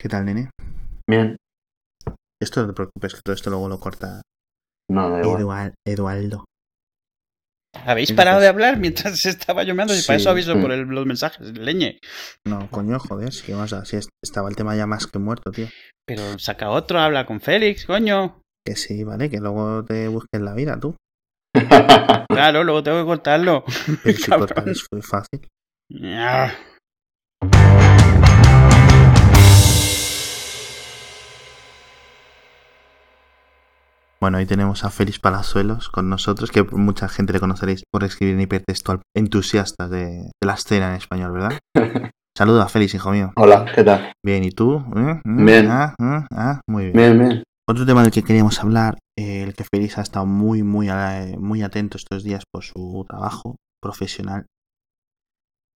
¿Qué tal, nene? Bien. Esto no te preocupes, que todo esto luego lo corta No, da igual. Eduardo. ¿Habéis Entonces- parado de hablar mientras estaba lloviendo? Y para Sí. eso aviso por el- los mensajes, leñe. No, coño, joder, si, vamos a, si es- estaba el tema ya más que muerto, tío. Pero saca otro, habla con Félix, coño. Que sí, vale, que luego te busques la vida, tú. Claro, luego tengo que cortarlo. Pero si cortar es muy fácil. Bueno, ahí tenemos a Félix Palazuelos con nosotros, que mucha gente le conoceréis por escribir en hipertextual entusiastas de, de la escena en español, ¿verdad? Saluda a Félix, hijo mío. Hola, ¿qué tal? Bien, ¿y tú? ¿Eh? ¿Mm? Bien. Ah, ah, ah, muy bien. Bien, bien. Otro tema del que queríamos hablar, eh, el que Félix ha estado muy, muy, muy atento estos días por su trabajo profesional,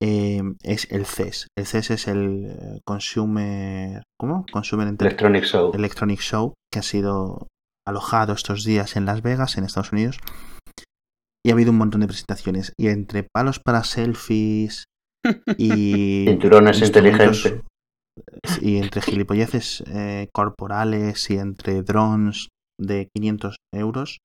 eh, es el CES. El CES es el eh, Consumer, ¿cómo? Consumer Electronic Show. Electronic Show, que ha sido alojado estos días en Las Vegas, en Estados Unidos. Y ha habido un montón de presentaciones. Y entre palos para selfies y... Cinturones inteligentes. Y entre gilipolleces eh, corporales y entre drones de 500 euros,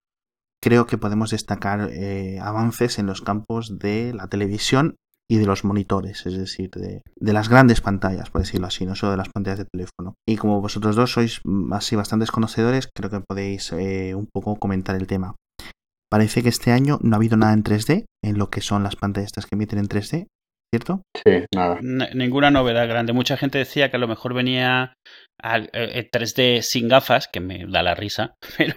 creo que podemos destacar eh, avances en los campos de la televisión y de los monitores, es decir, de, de las grandes pantallas, por decirlo así, no solo de las pantallas de teléfono. Y como vosotros dos sois así bastantes conocedores, creo que podéis eh, un poco comentar el tema. Parece que este año no ha habido nada en 3D, en lo que son las pantallas estas que emiten en 3D, ¿cierto? Sí, nada. N- ninguna novedad grande. Mucha gente decía que a lo mejor venía al, eh, 3D sin gafas, que me da la risa, pero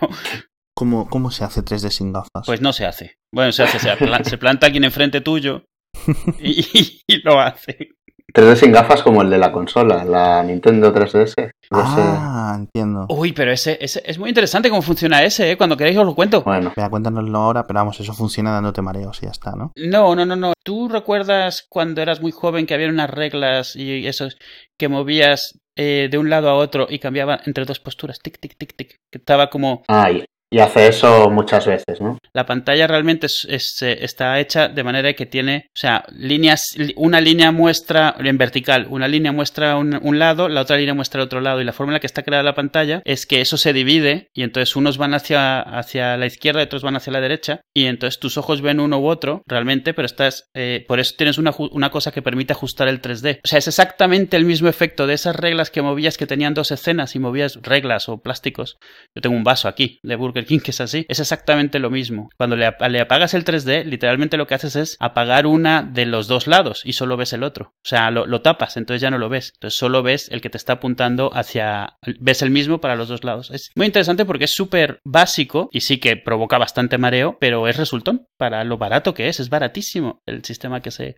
¿Cómo, cómo se hace 3D sin gafas? pues no se hace. Bueno, se hace, se, apla- se planta alguien enfrente tuyo y, y lo hace. 3D sin gafas como el de la consola, la Nintendo 3DS. Ese- Ah, entiendo. Uy, pero ese, ese es muy interesante cómo funciona ese, ¿eh? Cuando queréis os lo cuento. Bueno, Espera, cuéntanoslo ahora, pero vamos, eso funciona dándote mareos y ya está, ¿no? No, no, no, no. ¿Tú recuerdas cuando eras muy joven que había unas reglas y esos que movías eh, de un lado a otro y cambiaban entre dos posturas? Tic, tic, tic, tic. Que estaba como ah, y, hace eso muchas veces, ¿no? La pantalla realmente es- eh, está hecha de manera que tiene, o sea, líneas, una línea muestra en vertical, una línea muestra un, lado, la otra línea muestra el otro lado. Y la forma en la que está creada la pantalla es que eso se divide y entonces unos van hacia, hacia la izquierda y otros van hacia la derecha. Y entonces tus ojos ven uno u otro realmente, pero estás, eh, por eso tienes una, una cosa que permite ajustar el 3D. O sea, es exactamente el mismo efecto de esas reglas que movías que tenían dos escenas y movías reglas o plásticos. Yo tengo un vaso aquí de Burger King que es así. Es exactamente lo mismo. Cuando le, ap- le apagas el 3D, literalmente lo que haces es apagar una de los dos lados y solo ves el otro. O sea, lo, tapas, entonces ya no lo ves. Entonces solo ves el que te está apuntando hacia... Ves el mismo para los dos lados. Es muy interesante porque es súper básico y sí que provoca bastante mareo, pero es resultón para lo barato que es. Es baratísimo el sistema que se...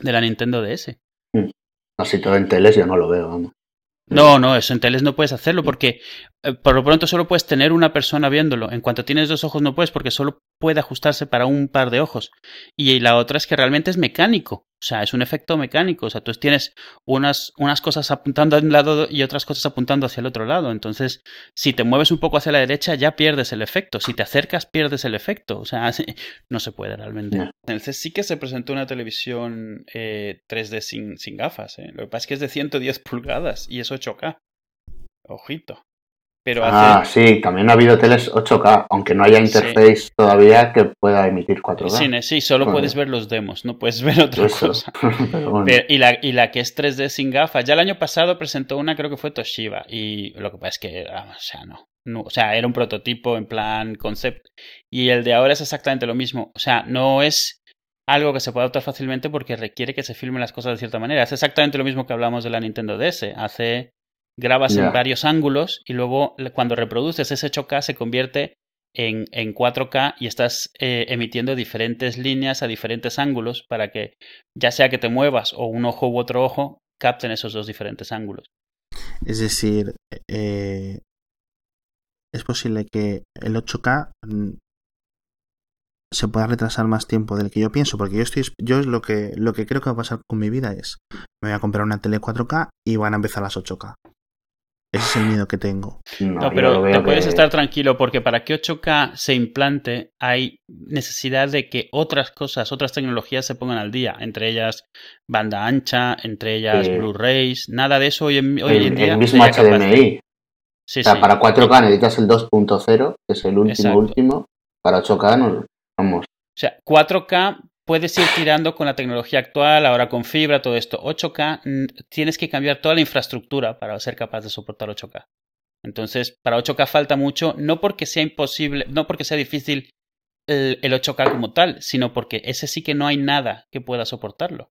de la Nintendo DS. Así todo en teles yo no lo veo, vamos. No, no, eso en teles no puedes hacerlo porque eh, por lo pronto solo puedes tener una persona viéndolo. En cuanto tienes dos ojos no puedes porque solo puede ajustarse para un par de ojos. Y la otra es que realmente es mecánico. O sea, es un efecto mecánico. O sea, tú tienes unas, unas cosas apuntando a un lado y otras cosas apuntando hacia el otro lado. Entonces, si te mueves un poco hacia la derecha ya pierdes el efecto. Si te acercas pierdes el efecto. O sea, no se puede realmente. Ya. En el CES sí que se presentó una televisión eh, 3D sin, sin gafas. ¿eh? Lo que pasa es que es de 110 pulgadas y es 8K. Ojito. Pero Ah, hace. sí, también ha habido teles 8K, aunque no haya interface todavía que pueda emitir 4K. Sí, ne- sí, solo Bueno. puedes ver los demos, no puedes ver otra Eso. cosa. Pero bueno, Pero- y, la, y la que es 3D sin gafas, ya el año pasado presentó una, creo que fue Toshiba, y lo que pasa es que, ah, o sea, no, no, o sea, era un prototipo en plan concept, y el de ahora es exactamente lo mismo, o sea, no es algo que se pueda adoptar fácilmente porque requiere que se filmen las cosas de cierta manera, es exactamente lo mismo que hablamos de la Nintendo DS, hace, grabas en varios ángulos, y luego cuando reproduces ese 8K se convierte en, en 4K y estás eh, emitiendo diferentes líneas a diferentes ángulos para que ya sea que te muevas o un ojo u otro ojo, capten esos dos diferentes ángulos. Es decir, eh, es posible que el 8K mm, se pueda retrasar más tiempo del que yo pienso, porque yo estoy, yo es lo que, lo que creo que va a pasar con mi vida es, me voy a comprar una tele 4K y van a empezar las 8K. Ese es el miedo que tengo. No, pero te puedes que- estar tranquilo porque para que 8K se implante hay necesidad de que otras cosas, otras tecnologías se pongan al día, entre ellas banda ancha, entre ellas Sí. Blu-rays, nada de eso hoy en, hoy el, en día. el mismo HDMI. Sí, o sea, sí. para 4K necesitas el 2.0, que es el último Exacto. último. Para 8K no, vamos. O sea, 4K puedes ir tirando con la tecnología actual, ahora con fibra, todo esto. 8K mm, tienes que cambiar toda la infraestructura para ser capaz de soportar 8K. Entonces, para 8K falta mucho, no porque sea imposible, no porque sea difícil el, el 8K como tal, sino porque ese sí que no hay nada que pueda soportarlo.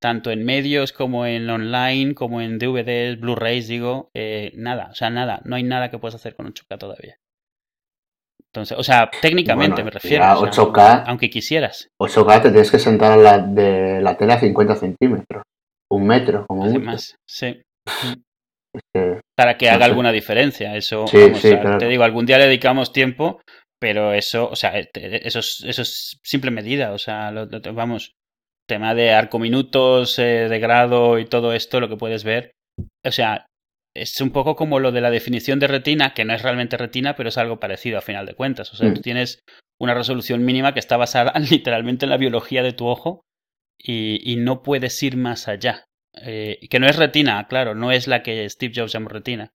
Tanto en medios como en online, como en DVDs, Blu-rays, digo, eh, nada, o sea, nada, no hay nada que puedas hacer con 8K todavía. Entonces, o sea, técnicamente Bueno, me refiero. o sea, 8K. aunque quisieras. 8K te tienes que sentar a la, de la tele a 50 centímetros. Un metro, como mucho. Además, sí. Para que No haga sé. alguna diferencia. Eso, Sí, vamos, sí, o sea, claro. te digo, algún día le dedicamos tiempo, pero eso, o sea, eso es, eso es simple medida. O sea, lo- lo- vamos, tema de arcominutos, eh, de grado y todo esto, lo que puedes ver. O sea, es un poco como lo de la definición de retina, que no es realmente retina, pero es algo parecido a final de cuentas. O sea, Mm. tú tienes una resolución mínima que está basada literalmente en la biología de tu ojo y, y no puedes ir más allá. Eh, que no es retina, claro, no es la que Steve Jobs llamó retina.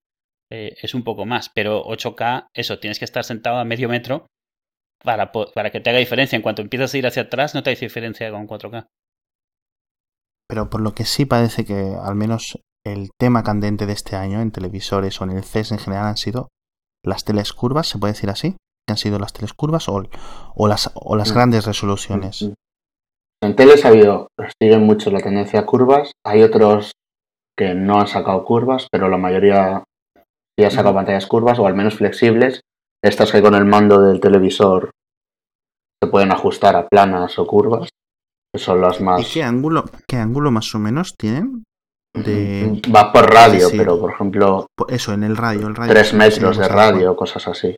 Eh, es un poco más, pero 8K, eso, tienes que estar sentado a medio metro para, para que te haga diferencia. En cuanto empiezas a ir hacia atrás, no te hace diferencia con 4K. Pero por lo que sí parece que al menos el tema candente de este año en televisores o en el CES en general han sido las teles curvas, ¿se puede decir así? ¿Que han sido las teles curvas o, o las, o las Mm. grandes resoluciones? Mm. En teles ha habido, siguen mucho la tendencia a curvas. Hay otros que no han sacado curvas, pero la mayoría sí ha sacado pantallas curvas o al menos flexibles. Estas que con el mando del televisor se pueden ajustar a planas o curvas, que son las ¿Y más... qué ángulo, qué ángulo más o menos tienen? De, Va por radio, Sí, pero por ejemplo, eso, en el radio. El radio 3 sí, metros de radio, cosas así.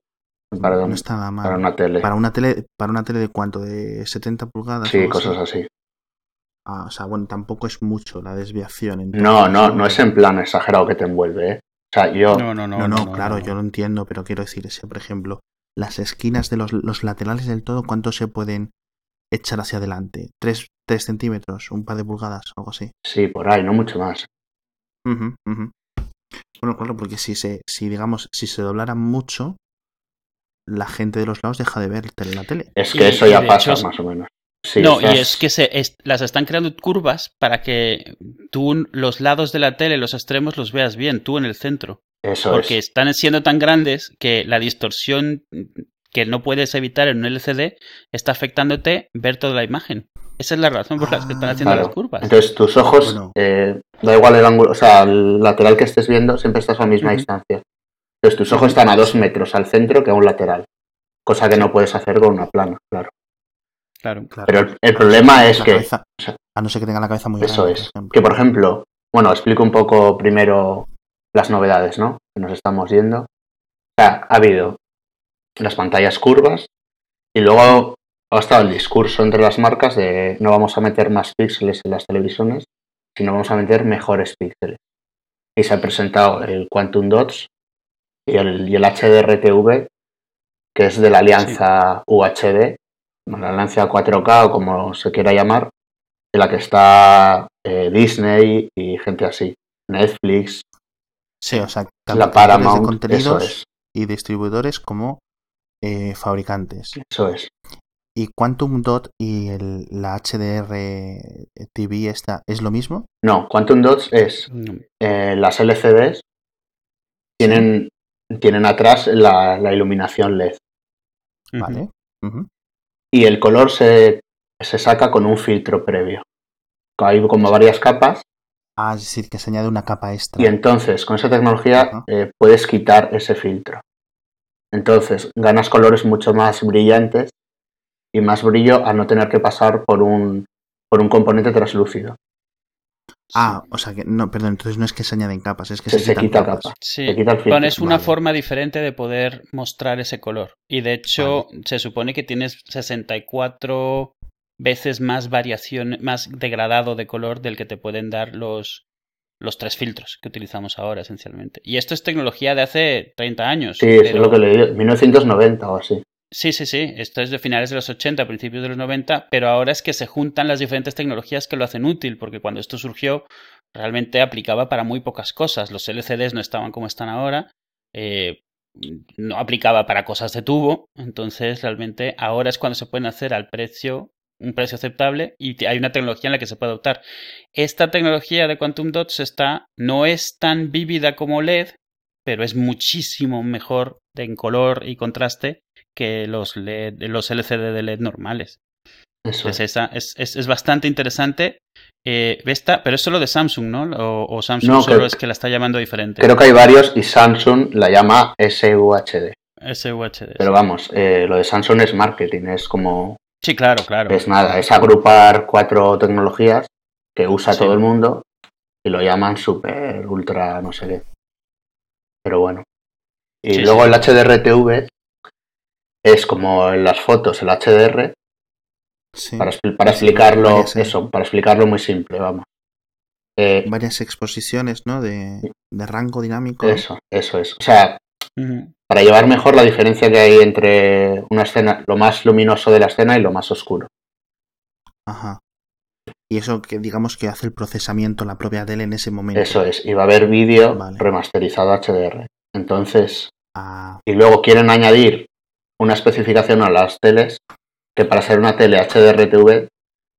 Para, No está nada mal. para una tele. Para una tele, para una tele de cuánto, de 70 pulgadas. Sí, así? cosas así. Ah, o sea, bueno, tampoco es mucho la desviación. entonces, No, no, no es en plan exagerado que te envuelve, ¿eh? O sea, yo... No, no, no. No, no, claro, yo lo entiendo, pero quiero decir, si por ejemplo, las esquinas de los, los laterales del todo, ¿cuánto se pueden echar hacia adelante? ¿Tres, tres centímetros? ¿Un par de pulgadas? Algo así. Sí, por ahí, no mucho más. Bueno, claro, porque si se, si digamos, si se doblaran mucho, la gente de los lados deja de ver tele- la tele. Es Y- que eso ya pasa, hecho- más o menos. Sí, no, estás- y es que se, es- las están creando curvas para que tú los lados de la tele, los extremos, los veas bien, tú en el centro. Eso Porque es. están siendo tan grandes que la distorsión que no puedes evitar en un LCD está afectándote ver toda la imagen. Esa es la razón por la que están Ah, haciendo claro. las curvas. Entonces tus ojos, Bueno. eh, da igual el ángulo, o sea, el lateral que estés viendo, siempre estás a la misma distancia. Entonces tus ojos están a dos metros al centro que a un lateral. Cosa que no puedes hacer con una plana, claro. Claro. Claro. Pero el, el problema es La que, cabeza- o sea, a no ser que tenga la cabeza muy eso grande, es, por que por ejemplo, bueno, explico un poco primero las novedades, ¿no? Que nos estamos yendo. O sea, ha habido las pantallas curvas y luego ha estado el discurso entre las marcas de no vamos a meter más píxeles en las televisiones, sino vamos a meter mejores píxeles. Y se ha presentado el Quantum Dots y el, y el HDR-TV, que es de la alianza UHD, la alianza 4K o como se quiera llamar, en la que está eh, Disney y gente así, Netflix, Sí, o sea, la de Paramount, eso contenidos es, y distribuidores como eh, fabricantes. eso es. ¿Y Quantum Dot y el, la HDR TV esta es lo mismo? No, Quantum Dots es eh, las LCDs tienen, tienen atrás la, la iluminación LED. ¿Vale? Y el color se, se saca con un filtro previo. Hay como varias capas Ah, es decir, que se añade una capa extra. y entonces con esa tecnología eh, puedes quitar ese filtro. Entonces ganas colores mucho más brillantes y más brillo al no tener que pasar por un, por un componente translúcido. Ah, o sea que no, perdón, entonces no es que se añaden capas, es que Se, se, se quita capas. capa. Sí, Se quita el pones una Vale. forma diferente de poder mostrar ese color. Y de hecho, se supone que tienes 64 veces más variación, más degradado de color del que te pueden dar los, los tres filtros que utilizamos ahora esencialmente. Y esto es tecnología de hace 30 años. Sí, es lo que leí, 1990 o así. Sí, sí, sí, esto es de finales de los 80, principios de los 90, pero ahora es que se juntan las diferentes tecnologías que lo hacen útil, porque cuando esto surgió realmente aplicaba para muy pocas cosas. Los LCDs no estaban como están ahora, eh, no aplicaba para cosas de tubo, entonces realmente ahora es cuando se pueden hacer al precio un precio aceptable y hay una tecnología en la que se puede adoptar. Esta tecnología de Quantum Dots está, no es tan vívida como LED, pero es muchísimo mejor en color y contraste que los, LED, los LCD de LED normales. Eso Entonces, esa es, es, es bastante interesante. Eh, esta, pero es solo de Samsung, ¿no? O, o Samsung No, solo creo- es que la está llamando diferente. Creo que hay varios y Samsung la llama SUHD. SUHD. Pero vamos, eh, lo de Samsung es marketing, es como, Sí, claro, claro. es nada, es agrupar cuatro tecnologías que usa Sí. todo el mundo y lo llaman super, ultra, no sé qué. Pero bueno. Y Sí, luego sí. el HDR-TV es como en las fotos, el HDR, Sí. para, explicarlo, varias, eso, para explicarlo muy simple, vamos. Eh, Varias exposiciones, ¿no? De, de rango dinámico. eso, eso es. O sea, Para llevar mejor la diferencia que hay entre una escena, lo más luminoso de la escena y lo más oscuro. Ajá. Y eso que digamos que hace el procesamiento la propia tele en ese momento. Eso es, y va a haber vídeo Vale. remasterizado HDR. Entonces, Ah, y luego quieren añadir una especificación a las teles que para ser una tele HDR-TV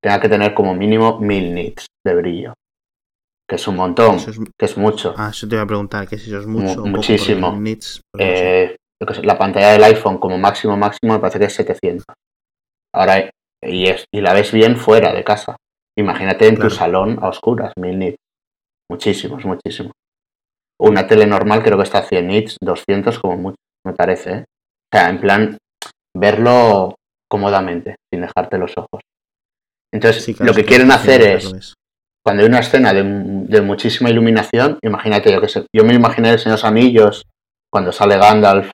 tenga que tener como mínimo 1000 nits de brillo. Que es un montón, es, que es mucho. ah, eso te iba a preguntar, que si eso es mucho. Mu- muchísimo. nits. Eh, la pantalla del iPhone como máximo máximo me parece que es 700. Ahora, y, es, y la ves bien fuera de casa. Imagínate en Claro. tu salón a oscuras, 1000 nits. Muchísimos, muchísimo. Una tele normal creo que está a 100 nits, 200 como mucho, me parece. ¿eh? O sea, en plan, verlo cómodamente, sin dejarte los ojos. Entonces, Sí, claro, lo que quieren hacer es, es. Cuando hay una escena de, de muchísima iluminación, imagínate, yo que sé, yo me imaginé el Señor de los Anillos, cuando sale Gandalf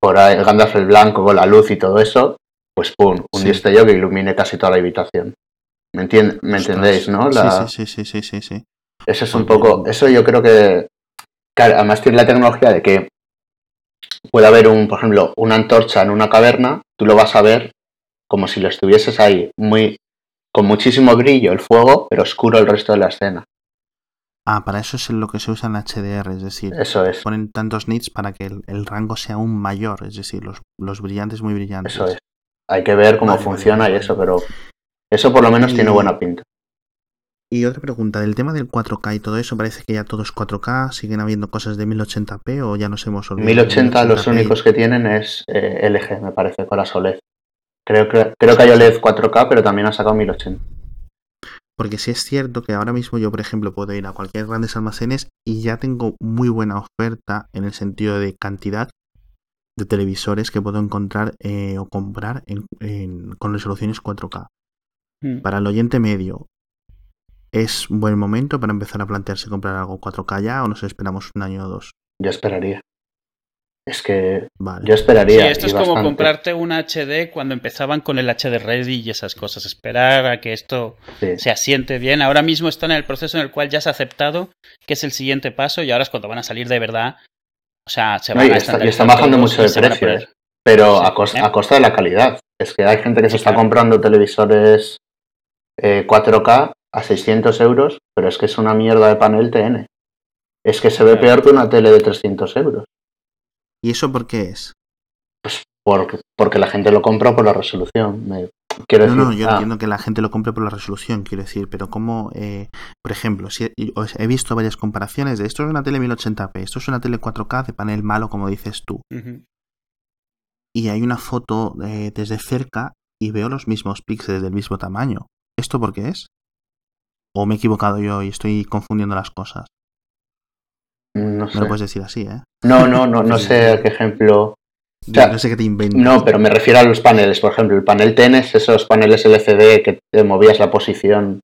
por ahí, Gandalf el blanco con la luz y todo eso, pues pum, un Sí. destello que ilumine casi toda la habitación. ¿Me, me entendéis, no? La- Sí, sí, sí, sí, sí, sí. Eso es un Porque- poco, eso yo creo que, claro, además tiene la tecnología de que puede haber un, por ejemplo, una antorcha en una caverna, tú lo vas a ver como si lo estuvieses ahí, muy, con muchísimo brillo el fuego, pero oscuro el resto de la escena. Ah, para eso es lo que se usa en HDR, es decir, Eso es, ponen tantos nits para que el, el rango sea aún mayor, es decir, los, los brillantes muy brillantes. eso es. Hay que ver cómo Vale, funciona vale, y eso, pero eso por lo menos Y- tiene buena pinta. Y otra pregunta, del tema del 4K y todo eso, parece que ya todo es 4K, siguen habiendo cosas de 1080p o ya nos hemos olvidado. de 1080 los 1080p? únicos que tienen es eh, LG, me parece, con las OLED. Creo que, creo que hay OLED 4K, pero también han sacado 1080. Porque sí es cierto que ahora mismo yo, por ejemplo, puedo ir a cualquier grandes almacenes y ya tengo muy buena oferta en el sentido de cantidad de televisores que puedo encontrar eh, o comprar en- en- con resoluciones 4K. Mm. Para el oyente medio, ¿es un buen momento para empezar a plantearse comprar algo 4K ya o nos esperamos un año o dos? Yo esperaría. Es que Vale. yo esperaría. Sí, esto es como bastante. comprarte un HD cuando empezaban con el HD Ready y esas cosas. Esperar a que esto Sí. se asiente bien. Ahora mismo están en el proceso en el cual ya se ha aceptado que es el siguiente paso y ahora es cuando van a salir de verdad. O sea, se No, van y a está- y estandarizar está bajando mucho de precio, ¿eh? Pero Sí, a, cos- ¿eh? a costa de la calidad. Es que hay gente que se está claro. comprando televisores eh, 4K a 600 euros, pero es que es una mierda de panel TN. Es que se ve Claro. peor que una tele de 300 euros. ¿Y eso por qué es? Porque, porque la gente lo compra por la resolución. Me- quiero No, decir, no, yo ah, entiendo que la gente lo compre por la resolución, quiero decir, pero como, eh, por ejemplo, si he visto varias comparaciones de esto es una tele 1080p, esto es una tele 4K de panel malo, como dices tú, y hay una foto eh, desde cerca y veo los mismos píxeles del mismo tamaño. ¿Esto por qué es? ¿O me he equivocado yo y estoy confundiendo las cosas? No sé. lo puedes decir así, ¿eh? No, no, no, no sé a qué ejemplo. sea, no sé qué te inventas. No, pero me refiero a los paneles. Por ejemplo, el panel TNS, esos paneles LCD que te movías la posición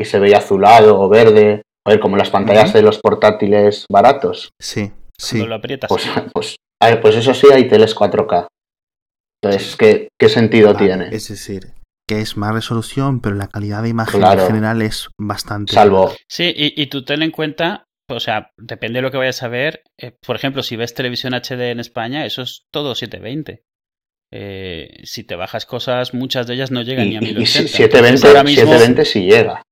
y se veía azulado o verde. O ver, como las pantallas de los portátiles baratos. Sí, sí. Cuando lo aprietas. Pues, pues, a ver, pues eso sí hay teles 4K. Entonces, ¿qué, qué sentido Vale, tiene? Es decir, que es más resolución, pero la calidad de imagen Claro. en general es bastante. Salvo, Sí, y, y tú ten en cuenta, o sea, depende de lo que vayas a ver. eh, por ejemplo, si ves televisión HD en España, eso es todo 720. Eh, si te bajas cosas, muchas de ellas no llegan y, ni a y- y 1080. 720, Entonces, ahora mismo- 720 sí llega.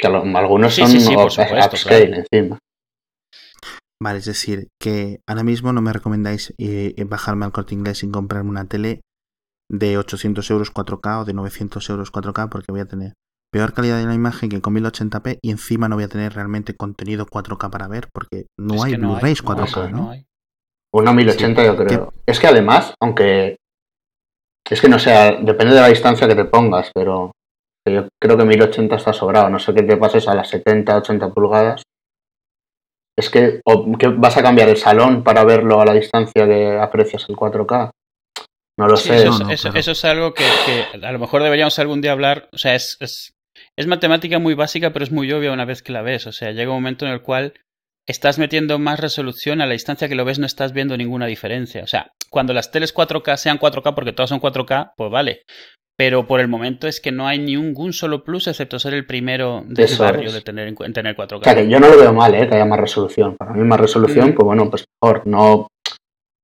Que algunos Sí, son sí, sí, por up- supuesto, upscale claro. encima. Vale, es decir, que ahora mismo no me recomendáis eh, bajarme al corte inglés sin comprarme una tele de 800 euros 4K o de 900 euros 4K porque voy a tener peor calidad de la imagen que con 1080p y encima no voy a tener realmente contenido 4K para ver porque no es hay no Blu-rays no 4K, hay, ¿no? hay. Una 1080 yo creo. Es que además, aunque es que no sea, depende de la distancia que te pongas, pero yo creo que 1080 está sobrado. No sé qué te pases a las 70, 80 pulgadas. Es que, o que vas a cambiar el salón para verlo a la distancia que aprecias el 4K. No lo Sí, sé. eso, No, es, no, eso- claro. eso es algo que, que a lo mejor deberíamos algún día hablar. O sea, es, es, es matemática muy básica, pero es muy obvia una vez que la ves. O sea, llega un momento en el cual estás metiendo más resolución a la distancia que lo ves, no estás viendo ninguna diferencia. O sea, cuando las teles 4K sean 4K, porque todas son 4K, pues vale. Pero por el momento es que no hay ningún solo plus excepto ser el primero del Eso barrio es. de tener, en tener 4K. O sea, que yo no lo veo mal, ¿eh? que haya más resolución. Para mí más resolución, Ujú. pues bueno, pues mejor. No,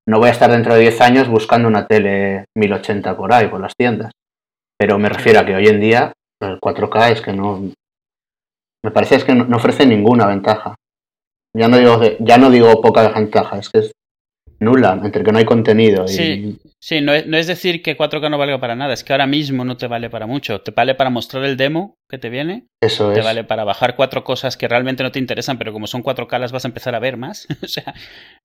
no voy a estar dentro de 10 años buscando una tele 1080 por ahí, por las tiendas. Pero me refiero a que hoy en día el 4K es que no... Me parece es que no, ofrece ninguna ventaja. Ya no digo ya no digo poca ventaja, es que es nula, entre que no hay contenido y... Sí. Sí, no es, no es decir que 4K no valga para nada, es que ahora mismo no te vale para mucho. Te vale para mostrar el demo que te viene, Eso te es. vale para bajar cuatro cosas que realmente no te interesan, pero como son 4K las vas a empezar a ver más. o sea,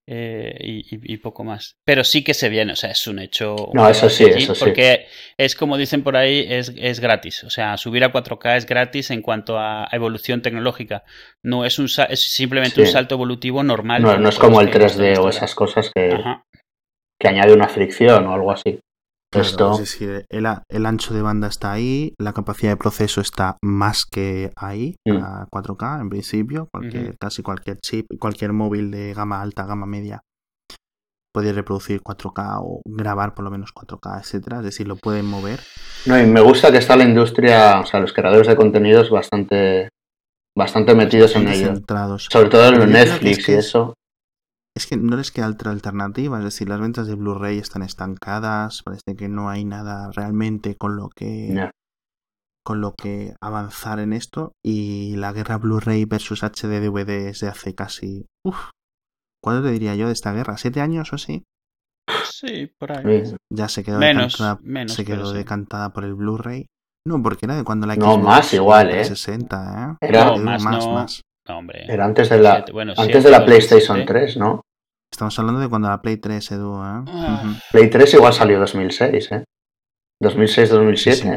eh, y, poco más. Pero sí que se viene, o sea, es un hecho. No, eso sí, eso sí. Porque es como dicen por ahí, es, es gratis. O sea, subir a 4K es gratis en cuanto a evolución tecnológica. No es un es simplemente Sí. un salto evolutivo normal. No, es como el los que hemos 3D o esas cosas que, Ajá. que añade una fricción o algo así. Claro, Esto, Es decir, el, ancho de banda está ahí, la capacidad de proceso está más que ahí, Mm. a 4K en principio, cualquier, casi cualquier chip, cualquier móvil de gama alta, gama media puede reproducir 4K o grabar por lo menos 4K, etcétera, es decir, lo pueden mover. No, y me gusta que está la industria, o sea, los creadores de contenidos bastante, bastante metidos en ello. Sobre todo en Netflix es que y es- eso. Es que no les queda otra alternativa, es decir, las ventas de Blu-ray están estancadas, parece que no hay nada realmente con lo que con lo que avanzar en esto y la guerra Blu-ray versus HD DVD es de hace casi uf, ¿cuánto te diría yo de esta guerra? ¿Siete años o así? Sí, por ahí. Sí. Ya se quedó Menos, decantada, menos, se quedó sí. decantada por el Blu-ray. No, porque era de cuando la No, Xbox más igual, ¿eh? 360, ¿eh? Era- No, más más, no. más. No, hombre. Era antes de la, bueno, antes de la 2007. PlayStation 3, ¿no? Estamos hablando de cuando la Play 3, Edu, ¿eh? Ah. Play 3 igual salió 2006, ¿eh? 2006-2007. Sí, sí.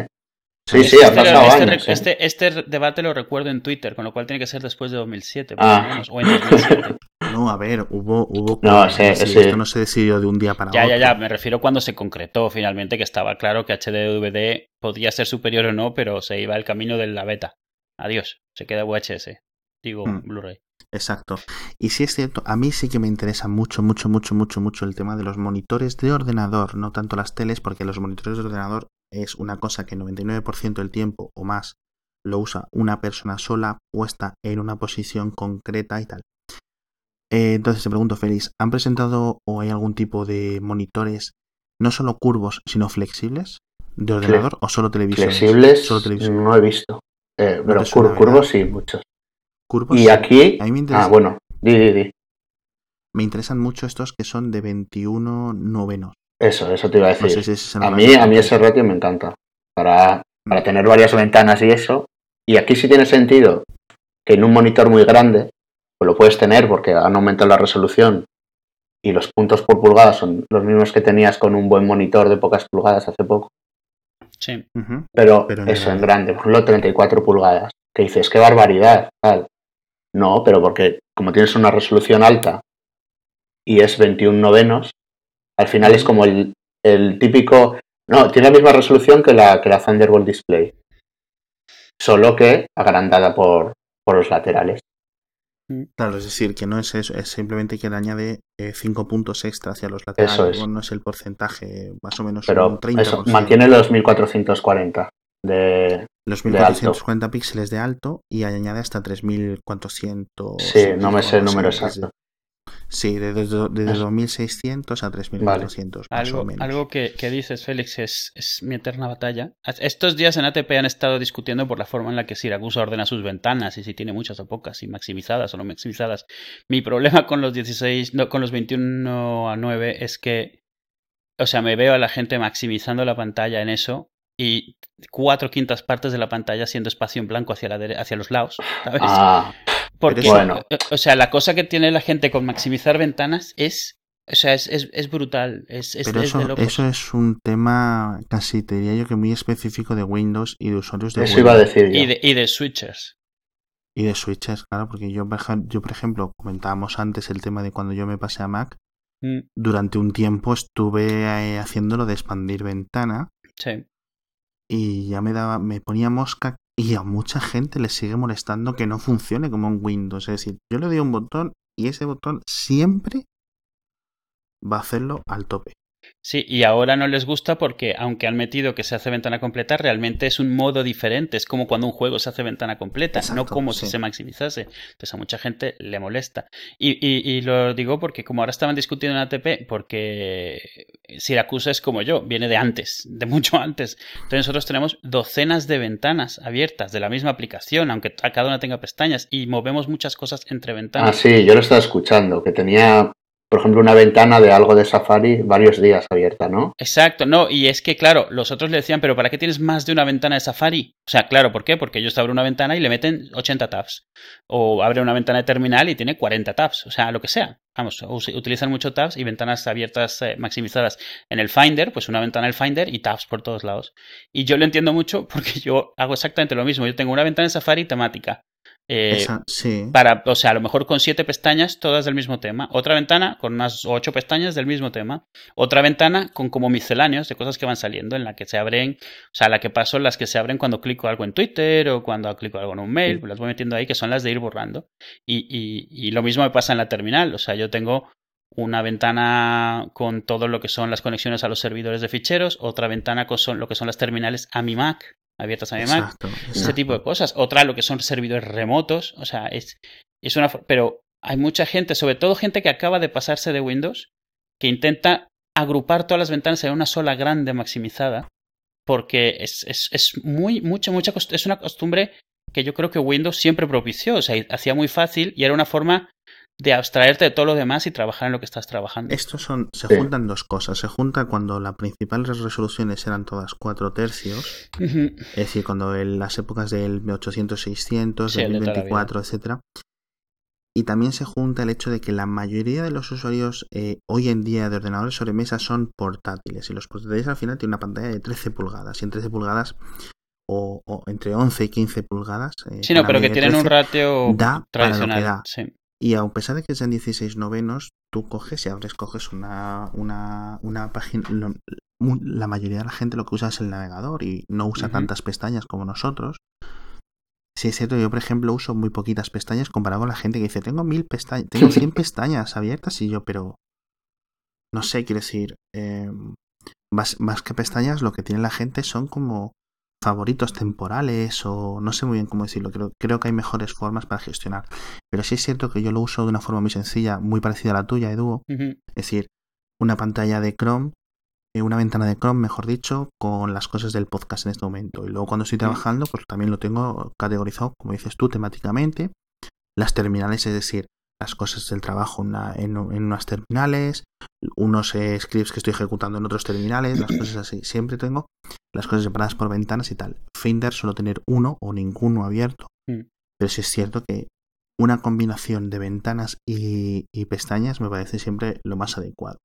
Sí, sí, ha Este, pasado este, años. ¿eh? este, este debate lo recuerdo en Twitter, con lo cual tiene que ser después de 2007, por Ah. menos, o en 2007. No, a ver, hubo... hubo No, sí. Esto no se decidió de un día para ya, otro. ya, ya, me refiero cuando se concretó finalmente que estaba claro que HD DVD podía ser superior o no, pero se iba el camino de la beta. Adiós, se queda VHS. Digo, Mm. Blu-ray. Exacto. Y sí es cierto, a mí sí que me interesa mucho, mucho, mucho, mucho, mucho el tema de los monitores de ordenador, no tanto las teles, porque los monitores de ordenador es una cosa que 99% del tiempo o más lo usa una persona sola puesta en una posición concreta y tal. Eh, entonces te pregunto, Félix, ¿han presentado o hay algún tipo de monitores no solo curvos, sino flexibles de ordenador o solo televisión? Flexibles Solo no he visto. Eh, pero cur- curvos sí, muchos. Curvos. Y aquí... A mí me interesa- Ah, bueno, di, di, di. Me interesan mucho estos que son de 21 novenos. Eso, eso te iba a decir. No sé si ese es el A mí, a mí ese ratio me encanta. Para, para Mm. tener varias ventanas y eso. Y aquí sí tiene sentido que en un monitor muy grande, pues lo puedes tener porque han aumentado la resolución y los puntos por pulgada son los mismos que tenías con un buen monitor de pocas pulgadas hace poco. Sí. Pero, Pero en eso, en grande. grande, por ejemplo, 34 pulgadas. Que dices, qué barbaridad, tal. No, pero porque como tienes una resolución alta y es 21 novenos, al final es como el, el típico... No, tiene la misma resolución que la, que la Thunderbolt Display. Solo que agrandada por, por los laterales. Claro, es decir, que no es eso, es simplemente que le añade 5 puntos extra hacia los laterales. Eso es. No es el porcentaje, más o menos Pero un 30%. eso, mantiene los 1440. de, Los De alto. 1440 píxeles de alto y añade hasta 3400. Sí, no me sé el número exacto. Sí, desde, desde Es- 2600 a 3400 más Algo, algo que, que dices, Félix, es, es mi eterna batalla. Estos días en ATP han estado discutiendo por la forma en la que Siracusa ordena sus ventanas y si tiene muchas o pocas, y maximizadas o no maximizadas. Mi problema con los 16, no, con los 21 a 9 es que, o sea, me veo a la gente maximizando la pantalla en eso y cuatro quintas partes de la pantalla siendo espacio en blanco hacia, la dere- hacia los lados. ¿sabes? Ah, Porque, bueno. eh, o sea, la cosa que tiene la gente con maximizar ventanas es, o sea, es, es, es brutal, es, es, Pero es de eso, locos. eso es un tema casi te diría yo que muy específico de Windows y de usuarios de eso Windows. iba a decir yo. Y de, y de switchers. Y de switches, claro, porque yo, por ej- yo, por ejemplo, comentábamos antes el tema de cuando yo me pasé a Mac, Mm, durante un tiempo estuve eh, haciéndolo de expandir ventana sí. Y ya me daba, me ponía mosca y a mucha gente le sigue molestando que no funcione como en Windows. Es decir, yo le doy un botón y ese botón siempre va a hacerlo al tope. Sí, y ahora no les gusta porque, aunque han metido que se hace ventana completa, realmente es un modo diferente. Es como cuando un juego se hace ventana completa, no como si se maximizase. Entonces a mucha gente le molesta. Y, y- y lo digo porque, como ahora estaban discutiendo en ATP, porque Siracusa es como yo, viene de antes, de mucho antes. Entonces nosotros tenemos docenas de ventanas abiertas de la misma aplicación, aunque cada una tenga pestañas, y movemos muchas cosas entre Ah, ventanas. sí, yo lo estaba escuchando, que tenía, por ejemplo, una ventana de algo de Safari varios días abierta, ¿no? Exacto, no, y es que, claro, los otros le decían, pero ¿para qué tienes más de una ventana de Safari? O sea, claro, ¿por qué? Porque ellos abren una ventana y le meten 80 tabs. O abre una ventana de terminal y tiene 40 tabs, o sea, lo que sea. Vamos, utilizan mucho tabs y ventanas abiertas eh, maximizadas en el Finder, pues una ventana del Finder y tabs por todos lados. Y yo lo entiendo mucho porque yo hago exactamente lo mismo. Yo tengo una ventana de Safari temática. Eh, Esa, sí. para, o sea, a lo mejor con siete pestañas, todas del mismo tema. Otra ventana con unas ocho pestañas del mismo tema. Otra ventana con como misceláneos de cosas que van saliendo, en la que se abren, o sea, la que paso las que se abren cuando clico algo en Twitter o cuando clico algo en un mail, Sí. las voy metiendo ahí, que son las de ir borrando. Y, y, y lo mismo me pasa en la terminal, o sea, yo tengo una ventana con todo lo que son las conexiones a los servidores de ficheros, otra ventana con son, lo que son las terminales a mi Mac, abiertas a mi Mac, Exacto, ese tipo de cosas. Otra, lo que son servidores remotos. O sea, es, es una. Pero hay mucha gente, sobre todo gente que acaba de pasarse de Windows, que intenta agrupar todas las ventanas en una sola grande maximizada. Porque es, es, es muy, mucha, mucha es una costumbre que yo creo que Windows siempre propició. O sea, hacía muy fácil y era una forma de abstraerte de todo lo demás y trabajar en lo que estás trabajando. Estos son, se Sí. juntan dos cosas. Se junta cuando las principales resoluciones eran todas 4 tercios, es decir, cuando en las épocas del 800-600, Sí, el del de toda la 1024, etcétera. Y también se junta el hecho de que la mayoría de los usuarios eh, hoy en día de ordenadores sobre mesa son portátiles. Y los portátiles al final tienen una pantalla de 13 pulgadas. Y en 13 pulgadas, o, o entre 11 y 15 pulgadas. eh, Sí, no, pero que tienen un 13, ratio da para lo que tradicional. da. Sí. Y a pesar de que sean 16 novenos, tú coges y abres, coges una, una, una página. lo- la mayoría de la gente lo que usa es el navegador y no usa tantas pestañas como nosotros. Sí, es cierto, yo por ejemplo uso muy poquitas pestañas comparado con la gente que dice, tengo mil pestañas, tengo 100 pestañas abiertas y yo, pero no sé, quiero decir, eh, más, más que pestañas, lo que tiene la gente son como favoritos temporales o no sé muy bien cómo decirlo, creo, creo que hay mejores formas para gestionar. Pero sí es cierto que yo lo uso de una forma muy sencilla, muy parecida a la tuya, Edu, Ujú. es decir, una pantalla de Chrome, eh, una ventana de Chrome, mejor dicho, con las cosas del podcast en este momento. Y luego cuando estoy trabajando, pues también lo tengo categorizado, como dices tú, temáticamente. Las terminales, es decir, las cosas del trabajo una- en, en unas terminales, unos eh, scripts que estoy ejecutando en otros terminales, las cosas así. Siempre tengo las cosas separadas por ventanas y tal. Finder suelo tener uno o ninguno abierto. Mm. Pero sí es cierto que una combinación de ventanas y, y pestañas me parece siempre lo más adecuado.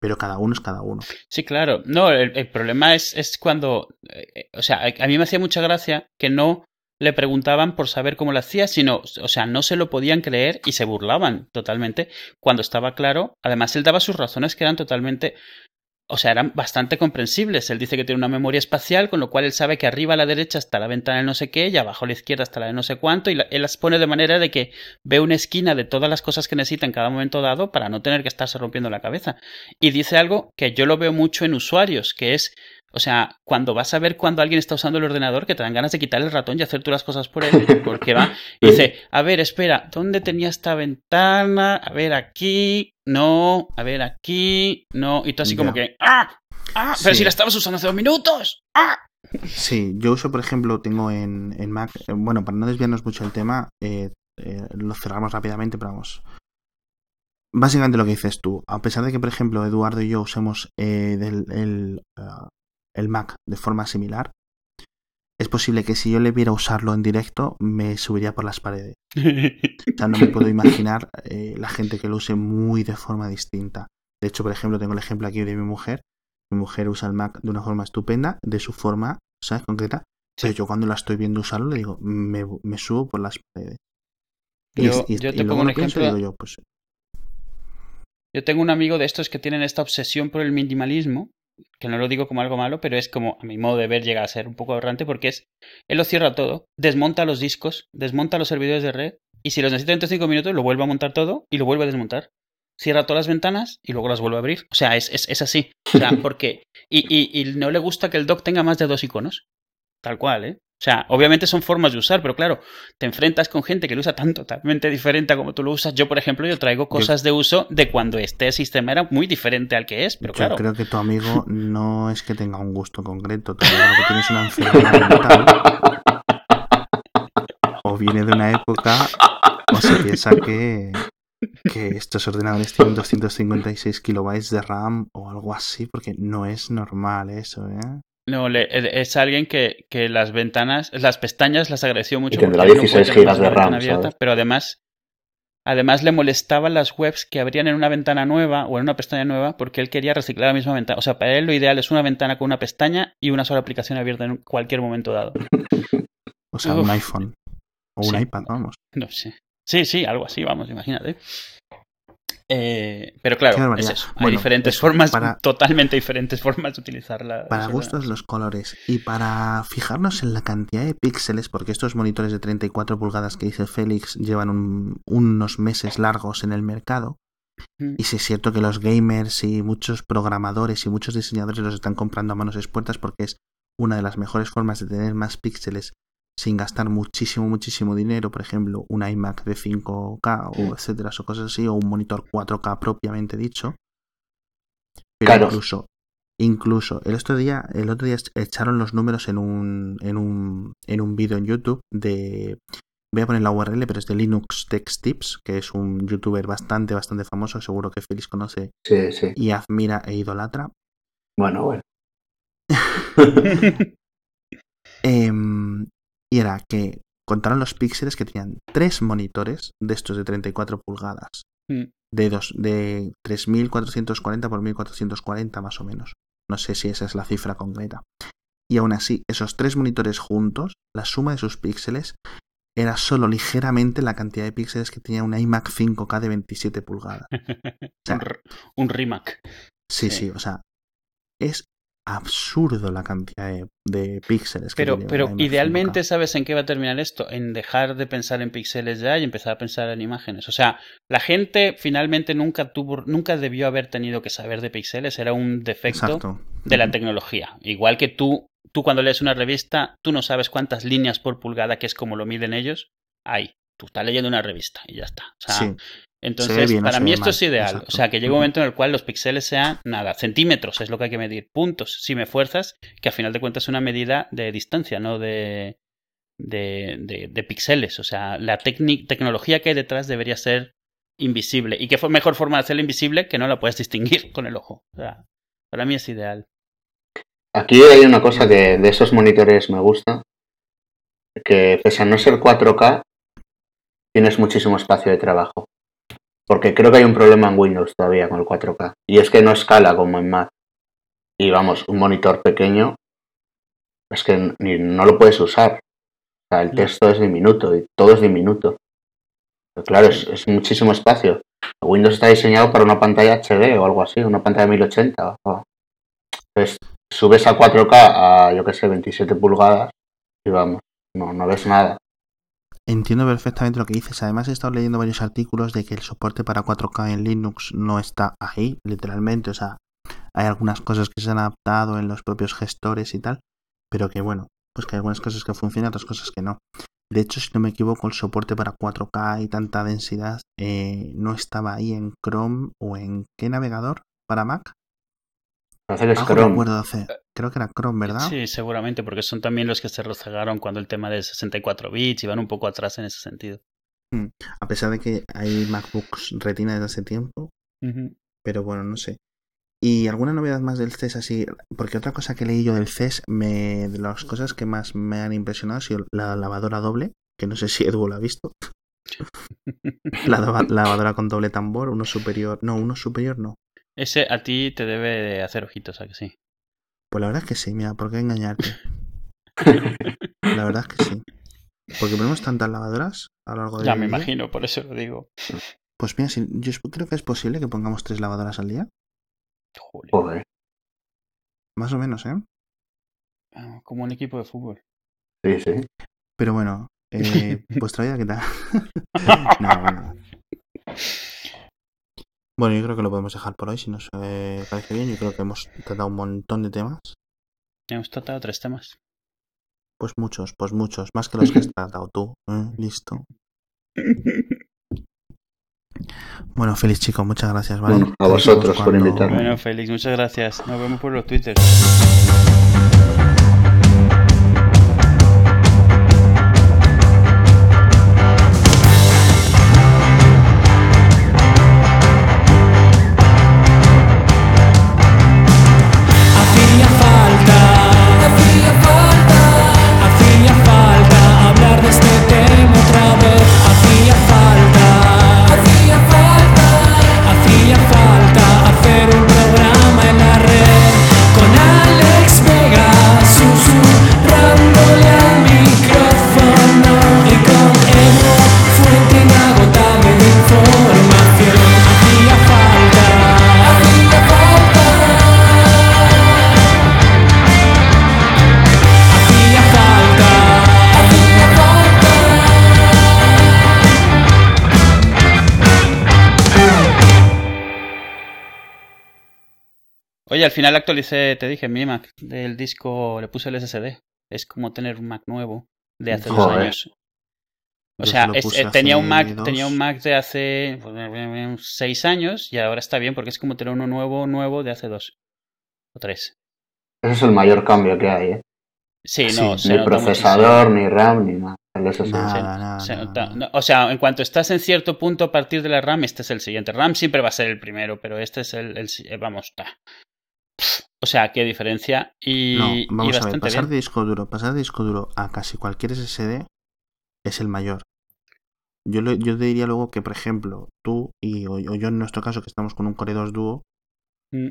Pero cada uno es cada uno. Sí, claro. No, el, el problema es, es cuando. eh, o sea, a mí me hacía mucha gracia que no le preguntaban por saber cómo lo hacía, sino, o sea, no se lo podían creer y se burlaban totalmente cuando estaba claro. Además, él daba sus razones que eran totalmente. O sea, eran bastante comprensibles. Él dice que tiene una memoria espacial, con lo cual él sabe que arriba a la derecha está la ventana de no sé qué y abajo a la izquierda está la de no sé cuánto, y él las pone de manera de que ve una esquina de todas las cosas que necesita en cada momento dado para no tener que estarse rompiendo la cabeza. Y dice algo que yo lo veo mucho en usuarios, que es, O sea, cuando vas a ver cuando alguien está usando el ordenador, que te dan ganas de quitar el ratón y hacer tú las cosas por él, porque va y dice, a ver, espera, ¿dónde tenía esta ventana? A ver, aquí, no, a ver, aquí, no, y tú así como que, ¡ah! ¡ah! Pero Sí. si la estabas usando hace dos minutos, ¡ah! Sí, yo uso, por ejemplo, tengo en, en Mac, eh, bueno, para no desviarnos mucho del tema, eh, eh, lo cerramos rápidamente, pero vamos. Básicamente lo que dices tú, a pesar de que, por ejemplo, Eduardo y yo usemos eh, del- el, ah, el Mac de forma similar, es posible que si yo le viera usarlo en directo, me subiría por las paredes. O sea, no me puedo imaginar eh, la gente que lo use muy de forma distinta. De hecho, por ejemplo, tengo el ejemplo aquí de mi mujer. Mi mujer usa el Mac de una forma estupenda, de su forma, ¿sabes? Concreta. Pero yo cuando la estoy viendo usarlo, le digo, me, me subo por las paredes. Y, Yo- y- yo te pongo un pienso ejemplo. digo yo, pues Yo tengo un amigo de estos que tienen esta obsesión por el minimalismo, que no lo digo como algo malo, pero es como, a mi modo de ver, llega a ser un poco aberrante porque es, él lo cierra todo, desmonta los discos, desmonta los servidores de red, y si los necesita dentro de cinco minutos, lo vuelve a montar todo y lo vuelve a desmontar. Cierra todas las ventanas y luego las vuelve a abrir. O sea, es, es, es así. O sea, porque... Y, y, y no le gusta que el dock tenga más de dos iconos. Tal cual, ¿eh? O sea, obviamente son formas de usar, pero claro, te enfrentas con gente que lo usa tan totalmente diferente a como tú lo usas. Yo, por ejemplo, yo traigo cosas de uso de cuando este sistema era muy diferente al que es, pero yo claro. creo que tu amigo no es que tenga un gusto concreto, amigo lo que tienes una enfermedad mental. O viene de una época, o se piensa que, que estos ordenadores tienen 256 kilobytes de RAM o algo así, porque no es normal eso, ¿eh? No, le- es alguien que, que las ventanas, las pestañas las agradeció mucho. Y tendrá porque él no 16 puede tener gigas de RAM, abierta, ¿sabes? Pero además, además le molestaban las webs que abrían en una ventana nueva o en una pestaña nueva porque él quería reciclar la misma ventana. O sea, para él lo ideal es una ventana con una pestaña y una sola aplicación abierta en cualquier momento dado. O sea, un iPhone. O un Sí. iPad, vamos. No sé. Sí, sí, algo así, vamos, imagínate. Eh, pero claro, es eso. Hay Bueno, diferentes eso, formas, para- totalmente diferentes formas de utilizarla. Para gustos los colores. Y para fijarnos en la cantidad de píxeles, porque estos monitores de 34 pulgadas que dice Félix llevan un- unos meses largos en el mercado. Mm. Y sí es cierto que los gamers y muchos programadores y muchos diseñadores los están comprando a manos expuestas porque es una de las mejores formas de tener más píxeles sin gastar muchísimo, muchísimo dinero. Por ejemplo, un iMac de 5K o Mm. etcétera, o cosas así, o un monitor 4K propiamente dicho. Pero Claro. incluso, incluso, el otro día, el otro día echaron los números en un, en un, en un vídeo en YouTube de Voy a poner la URL, pero es de Linux Tech Tips, que es un youtuber bastante, bastante famoso, seguro que Félix conoce Sí, sí. y admira e idolatra. Bueno, bueno. Em, y era que contaron los píxeles que tenían tres monitores de estos de 34 pulgadas, Mm. de, dos, de 3440 por 1440 más o menos. No sé si esa es la cifra concreta. Y aún así, esos tres monitores juntos, la suma de sus píxeles era solo ligeramente la cantidad de píxeles que tenía un iMac 5K de 27 pulgadas. sea, un, un RIMAC. Sí, Sí. sí, o sea, es absurdo la cantidad de, de píxeles que Pero, un pero idealmente, 5K. ¿sabes en qué va a terminar esto? En dejar de pensar en píxeles ya y empezar a pensar en imágenes. O sea, la gente finalmente nunca tuvo, nunca debió haber tenido que saber de píxeles. Era un defecto Exacto. de la tecnología. Igual que tú, tú cuando lees una revista, tú no sabes cuántas líneas por pulgada, que es como lo miden ellos, hay. Tú estás leyendo una revista y ya está. O sea, Sí, entonces, bien para mí esto mal, es ideal. exacto. O sea, que llegue un momento en el cual los píxeles sean nada, centímetros es lo que hay que medir, puntos, si me fuerzas, que a final de cuentas es una medida de distancia, no de, de, de, de píxeles. O sea, la tecnología que hay detrás debería ser invisible. ¿Y qué fue mejor forma de hacerla invisible que no la puedes distinguir con el ojo? O sea, para mí es ideal. Aquí hay una cosa que de esos monitores me gusta, que pese a no ser 4K, tienes muchísimo espacio de trabajo. Porque creo que hay un problema en Windows todavía con el 4K. Y es que no escala como en Mac. Y vamos, un monitor pequeño es que ni, no lo puedes usar. O sea, el texto es diminuto y todo es diminuto. Pero claro, es, es muchísimo espacio. Windows está diseñado para una pantalla HD o algo así, una pantalla 1080. o- Entonces, subes a 4K a, yo que sé, 27 pulgadas y vamos, no, no ves nada. Entiendo perfectamente lo que dices. Además, he estado leyendo varios artículos de que el soporte para 4K en Linux no está ahí, literalmente. O sea, hay algunas cosas que se han adaptado en los propios gestores y tal, pero que bueno, pues que hay algunas cosas que funcionan, otras cosas que no. De hecho, si no me equivoco, el soporte para 4K y tanta densidad eh, no estaba ahí en Chrome o en qué navegador para Mac. Parece que es Algo Chrome. recuerdo hace- creo que era Chrome, ¿verdad? Sí, seguramente, porque son también los que se rezagaron cuando el tema de 64 bits y van un poco atrás en ese sentido. A pesar de que hay MacBooks Retina desde hace tiempo, pero bueno, no sé. ¿Y alguna novedad más del CES así? Porque otra cosa que leí yo del CES, me, de las cosas que más me han impresionado ha sido la lavadora doble, que no sé si Edu lo ha visto. La lava- lavadora con doble tambor, uno superior, no, uno superior no. Ese a ti te debe de hacer ojitos, ¿a que sí? Pues la verdad es que sí, mira, ¿por qué engañarte? La verdad es que sí. Porque ponemos tantas lavadoras a lo largo del Ya me día. imagino, por eso lo digo. Pues mira, si- yo creo que es posible que pongamos tres lavadoras al día. Joder, Joder. Más o menos, ¿eh? ah, como un equipo de fútbol. Sí, sí. Pero bueno, eh, vuestra vida, ¿qué tal? no, bueno. Bueno, yo creo que lo podemos dejar por hoy, si nos eh, parece bien. Yo creo que hemos tratado un montón de temas. Hemos tratado tres temas. Pues muchos, pues muchos. Más que los que has tratado tú. ¿eh? Listo. Bueno, feliz chico, muchas gracias, ¿vale? Bueno, a vosotros por invitarme. Bueno, Félix, muchas gracias. Nos vemos por los Twitter. Oye, al final actualicé, te dije, mi Mac del disco, le puse el SSD. Es como tener un Mac nuevo de hace dos años. O Yo sea, es- eh, tenía un Mac, dos. tenía un Mac de hace pues, seis años y ahora está bien porque es como tener uno nuevo, nuevo de hace dos o tres. Ese es el mayor cambio que hay, ¿eh? Sí, Sí, no, se Ni nota procesador, ni RAM, ni nada. El SSD. Nada, nada, Se nada, nota- nada. no, o sea, en cuanto estás en cierto punto a partir de la RAM, este es el siguiente. RAM siempre va a ser el primero, pero este es el, eh, vamos, ta. O sea, qué diferencia. Y, No, y vamos a ver, pasar bien. de disco duro, pasar de disco duro a casi cualquier SSD es el mayor. Yo, le- yo te diría luego que, por ejemplo, tú y o, o yo en nuestro caso, que estamos con un Core 2 Duo, Mm,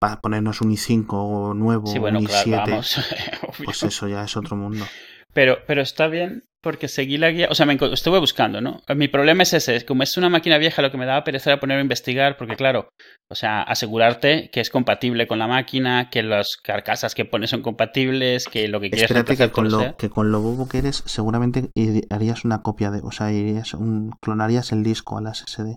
para ponernos un i5 nuevo, Sí, bueno, un claro, i7, vamos. obvio. pues eso ya es otro mundo. Pero, pero está bien porque seguí la guía, o sea, me estuve buscando, ¿no? Mi problema es ese, es como es una máquina vieja, lo que me daba pereza era poner a investigar, porque claro, o sea, asegurarte que es compatible con la máquina, que las carcasas que pones son compatibles, que lo que quieres Espérate que con, lo, sea. que con lo bobo que eres, seguramente harías una copia de, o sea, irías un, clonarías el disco a la SSD.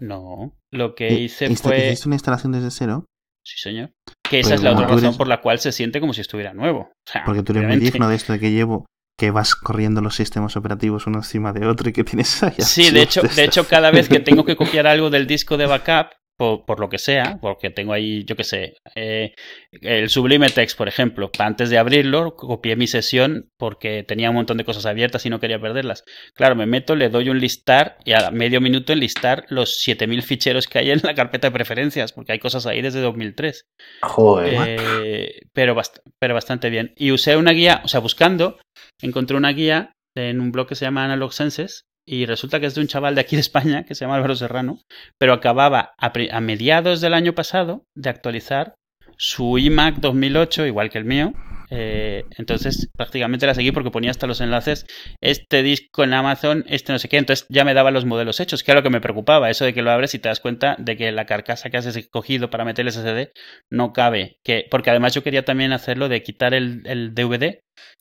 No, lo que Y- hice fue... ¿Hiciste una instalación desde cero? Sí, señor. Que esa Pero es la otra razón eres- por la cual se siente como si estuviera nuevo. O sea, Porque tú eres muy digno de esto de que llevo, que vas corriendo los sistemas operativos uno encima de otro y que tienes ahí Sí, de hecho, de hecho, cada vez que tengo que copiar algo del disco de backup, por, por lo que sea, porque tengo ahí, yo qué sé, eh, el Sublime Text, por ejemplo, antes de abrirlo, copié mi sesión porque tenía un montón de cosas abiertas y no quería perderlas. Claro, me meto, le doy un listar y a medio minuto enlistar los 7000 ficheros que hay en la carpeta de preferencias, porque hay cosas ahí desde 2003. Joder. Eh, pero, bast- pero bastante bien. Y usé una guía, o sea, buscando, encontré una guía en un blog que se llama Analog Senses y resulta que es de un chaval de aquí de España que se llama Álvaro Serrano, pero acababa a, a mediados del año pasado de actualizar su iMac 2008, igual que el mío. Eh, entonces prácticamente la seguí porque ponía hasta los enlaces este disco en Amazon, este no sé qué, entonces ya me daba los modelos hechos, que era lo que me preocupaba, eso de que lo abres y te das cuenta de que la carcasa que has escogido para meter el SSD no cabe, que porque además yo quería también hacerlo de quitar el, el DVD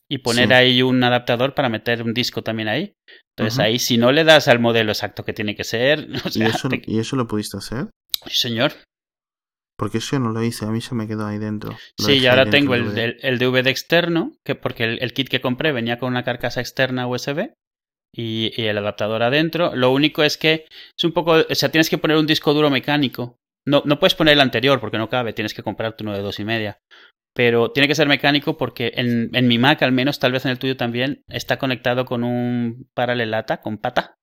y poner Sí. ahí un adaptador para meter un disco también ahí. Entonces ahí si no le das al modelo exacto que tiene que ser, o ¿Y, sea, eso, te- ¿Y eso lo pudiste hacer? Sí, señor. Porque eso yo no lo hice, a mí se me quedó ahí dentro. Lo Sí, y ahora tengo el, DVD. el DVD externo, que porque el, el kit que compré venía con una carcasa externa USB y, y el adaptador adentro. Lo único es que es un poco, o sea, tienes que poner un disco duro mecánico. No, no puedes poner el anterior porque no cabe, tienes que comprarte uno de dos y media. Pero tiene que ser mecánico porque en, en mi Mac, al menos, tal vez en el tuyo también, está conectado con un paralelata, con pata.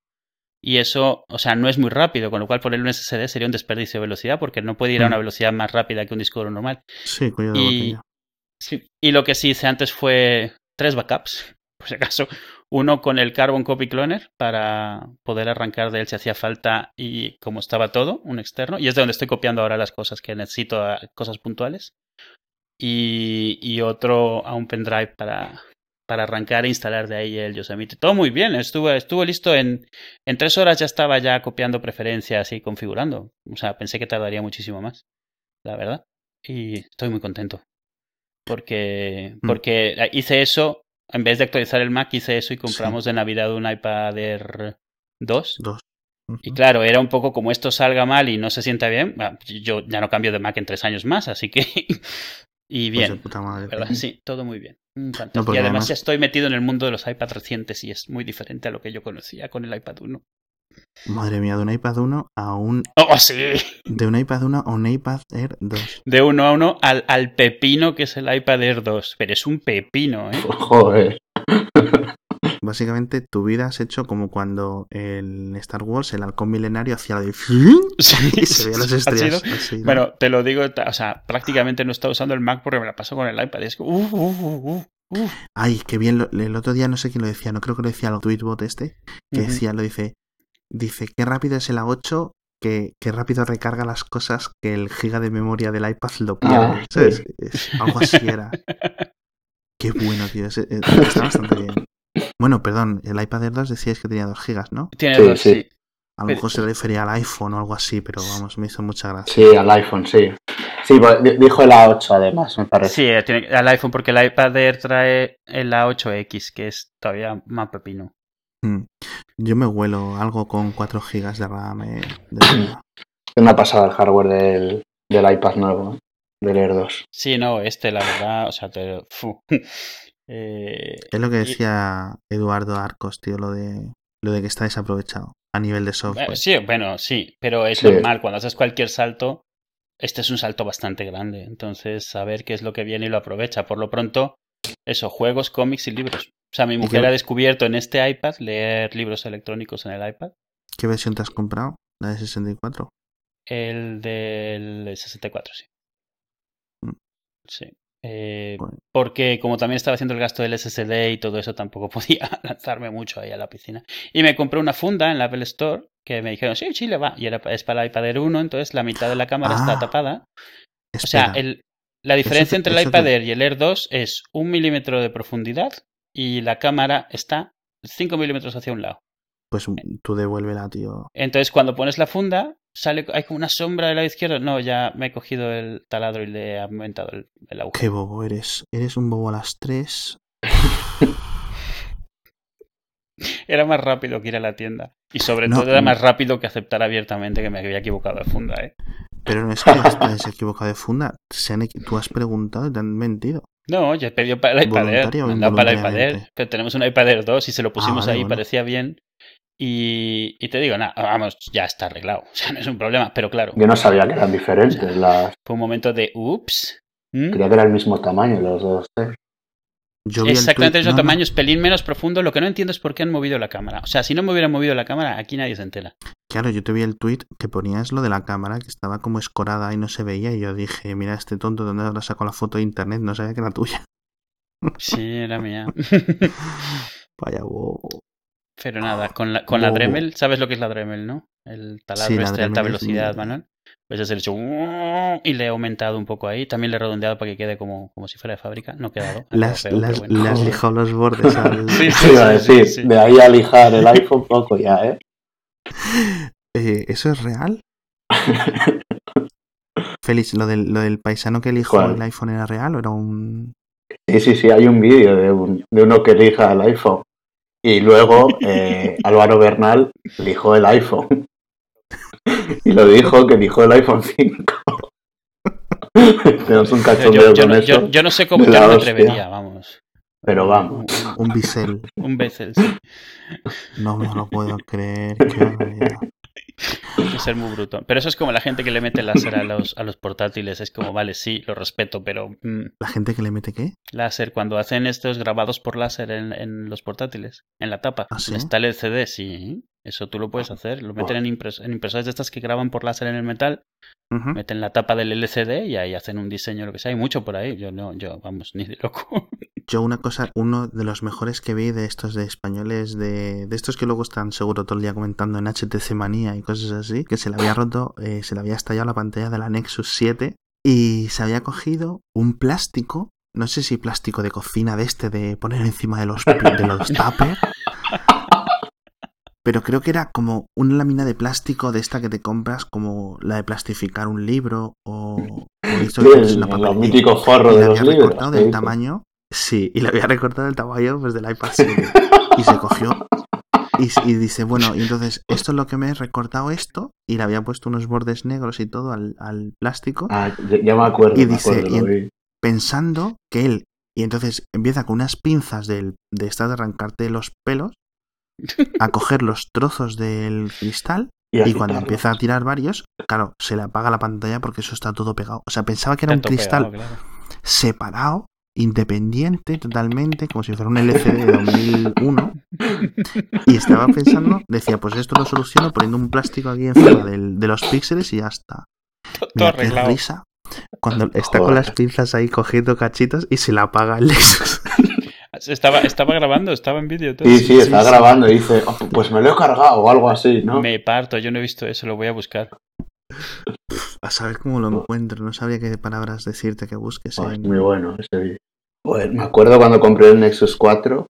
Y eso, o sea, no es muy rápido, con lo cual ponerle un SSD sería un desperdicio de velocidad porque no puede ir a una Mm. velocidad más rápida que un disco duro normal. Sí, cuidado y-. Sí, y lo que sí hice antes fue tres backups, por si acaso. Uno con el Carbon Copy Cloner para poder arrancar de él si hacía falta y como estaba todo, un externo. Y es de donde estoy copiando ahora las cosas que necesito, a- cosas puntuales. Y, y otro a un pendrive para, para arrancar e instalar de ahí el Yosemite. Todo muy bien, estuvo, estuvo listo en, en tres horas ya estaba ya copiando preferencias y configurando. O sea, pensé que tardaría muchísimo más, la verdad. Y estoy muy contento. Porque, Mm. porque hice eso, en vez de actualizar el Mac, hice eso y compramos de Navidad un iPad Air 2. Dos. Y Ujú. claro, era un poco como esto salga mal y no se sienta bien. ah, Yo ya no cambio de Mac en tres años más, así que. y Pues bien. puta madre. ¿verdad? Sí, todo muy bien. Mm, fantástico. No, porque y además, además- ya estoy metido en el mundo de los iPads recientes y es muy diferente a lo que yo conocía con el iPad 1. Madre mía, de un iPad 1 a un. ¡Oh, sí! De un iPad 1 a un iPad Air 2. De uno a uno al, al pepino que es el iPad Air 2. Pero es un pepino, ¿eh? Joder. Básicamente, tu vida has hecho como cuando en Star Wars el halcón milenario hacía la de. Sí, y se veían las estrellas. sido- así, ¿no? Bueno, te lo digo, o sea, prácticamente no estaba usando el Mac porque me la paso con el iPad. Y es que, uh, uh, uh. Ay, qué bien. lo- el otro día no sé quién lo decía, no creo que lo decía el Tweetbot este. Que decía, lo dice. Dice, qué rápido es el A8, que, qué rápido recarga las cosas que el giga de memoria del iPad lo pierde. Ah, ¿sabes? Es- algo así era. Qué bueno, tío. está bastante bien. Bueno, perdón, el iPad Air 2 decíais que tenía 2 gigas, ¿no? Tiene Sí, dos, sí. sí. A lo mejor se refería al iPhone o algo así, pero vamos, me hizo mucha gracia. Sí, al iPhone, sí. Sí, pues, di- dijo el A8 además, me parece. Sí, eh, tiene al iPhone porque el iPad Air trae el A8X, que es todavía más pepino. Mm. Yo me huelo algo con 4 gigas de RAM. eh, de una pasada el hardware del, del iPad nuevo, ¿eh? del Air 2. Sí, no, este, la verdad, o sea, te. Eh, es lo que y- decía Eduardo Arcos, tío, lo de, lo de que está desaprovechado a nivel de software. sí, bueno, sí, pero es Sí. normal. Cuando haces cualquier salto, este es un salto bastante grande. Entonces, saber qué es lo que viene y lo aprovecha. Por lo pronto, eso, juegos, cómics y libros. O sea, mi mujer qué- ha descubierto en este iPad leer libros electrónicos en el iPad. ¿Qué versión te has comprado? ¿La de 64? El del 64, sí. Mm. Sí. Eh. Porque como también estaba haciendo el gasto del SSD y todo eso, tampoco podía lanzarme mucho ahí a la piscina. Y me compré una funda en la Apple Store que me dijeron, sí, sí, le va. Y era, es para el iPad Air 1, entonces la mitad de la cámara Ah, está tapada. O sea, el, la diferencia entre el iPad Air y el Air 2 es un milímetro de profundidad y la cámara está 5 milímetros hacia un lado. pues tú devuélvela, tío. Entonces, cuando pones la funda, sale hay como una sombra del lado izquierdo. No, ya me he cogido el taladro y le he aumentado el, el agujero. Qué bobo eres. Eres un bobo a las 3. Era más rápido que ir a la tienda. Y sobre No, todo era más rápido que aceptar abiertamente que me había equivocado de funda, ¿eh? Pero no es que estés equivocado de funda. Se han tú has preguntado y te han mentido. No, yo he pedido para el iPad Air. Para el iPad Air. Pero tenemos un iPad Air 2 y se lo pusimos vale, ahí, bueno. parecía bien. Y, y te digo, nada, vamos, ya está arreglado. O sea, no es un problema. Pero claro, Yo no sabía que eran diferentes. Las... fue un momento de ups. ¿Mm? Creía que era el mismo tamaño los dos. ¿eh? Yo Exactamente el mismo no, no, tamaño, es pelín menos profundo. Lo que no entiendo es por qué han movido la cámara. O sea, si no me hubieran movido la cámara, aquí nadie se entera. Claro, yo te vi el tweet que ponías lo de la cámara, que estaba como escorada y no se veía. Y yo dije, mira, este tonto, ¿dónde habrá sacado la foto de internet? No sabía que era tuya. Sí, era mía. Vaya bobo. Pero nada, con la, con la. Dremel, ¿sabes lo que es la Dremel, no? El taladro Sí, este de alta es velocidad, muy- Manuel. Pues es el hecho y le he aumentado un poco ahí. También le he redondeado para que quede como, como si fuera de fábrica. No ha quedado. Las, quedado feo, las, pero bueno. le has lijado los bordes al... Sí, Eso iba a sí, sí, decir, sí. de ahí a lijar el iPhone poco ya, ¿eh? Eh, ¿Eso es real? Félix, ¿lo del, ¿lo del paisano que ¿Cuál? el iPhone era real o era un...? Sí, sí, sí, hay un vídeo de, un- de uno que elija el iPhone. Y luego eh, Álvaro Bernal elijó el iPhone. Y lo dijo que eligió el iPhone 5. Tenemos un Yo, cachondeo yo con no, eso. yo- yo no sé cómo yo no me atrevería, vamos. Pero vamos. Un bisel. Un Bessel, sí. No me lo puedo creer. qué que ser muy bruto. Pero eso es como la gente que le mete láser a los, a los portátiles. Es como, vale, sí, lo respeto, pero mm, ¿La gente que le mete qué? láser, cuando hacen estos grabados por láser en, en los portátiles, en la tapa, ¿Ah, sí? está el LCD, sí. Eso tú lo puedes hacer. Lo meten en, impres- en impresoras de estas que graban por láser en el metal, meten la tapa del LCD y ahí hacen un diseño, lo que sea. Hay mucho por ahí. Yo no, yo, vamos, ni de loco. Yo una cosa, uno de los mejores que vi de estos de españoles, de, de estos que luego están seguro todo el día comentando en HTC Manía y cosas así, que se le había roto, eh, se le había estallado la pantalla de la Nexus 7 y se había cogido un plástico, no sé si plástico de cocina de este de poner encima de los, de los pero creo que era como una lámina de plástico de esta que te compras como la de plastificar un libro o, o esto Sí, el, una el papelería mítico forro y de le los había libros. recortado ¿qué del tamaño. Sí, y le había recortado el tamaño pues, del iPad 7. Y se cogió. Y, y dice, bueno, y entonces esto es lo que me he recortado esto. Y le había puesto unos bordes negros y todo al, al plástico. Ah, ya, me acuerdo, Y me dice, acuerdo, y lo en- vi. Pensando que él. Y entonces empieza con unas pinzas del, de estas de arrancarte los pelos. A coger los trozos del cristal. Y, cuando empieza a tirar varios, claro, se le apaga la pantalla porque eso está todo pegado. O sea, pensaba que era un cristal pegado, claro. separado, independiente totalmente, como si fuera un LCD de 2001. Y estaba pensando, decía, pues esto lo soluciono poniendo un plástico aquí encima del- de los píxeles y ya está. Todo Mira qué arreglado. risa. Cuando está con las pinzas ahí cogiendo cachitos y se le apaga el Lexus. Estaba, estaba grabando, estaba en vídeo. todo. Sí, sí, está sí. grabando y dice, "Oh, pues me lo he cargado o algo así, ¿no? Me parto, yo no he visto eso, lo voy a buscar. A saber cómo lo encuentro, no sabría qué palabras decirte que busques. Oh, en- muy bueno ese vídeo. Joder, me acuerdo cuando compré el Nexus 4,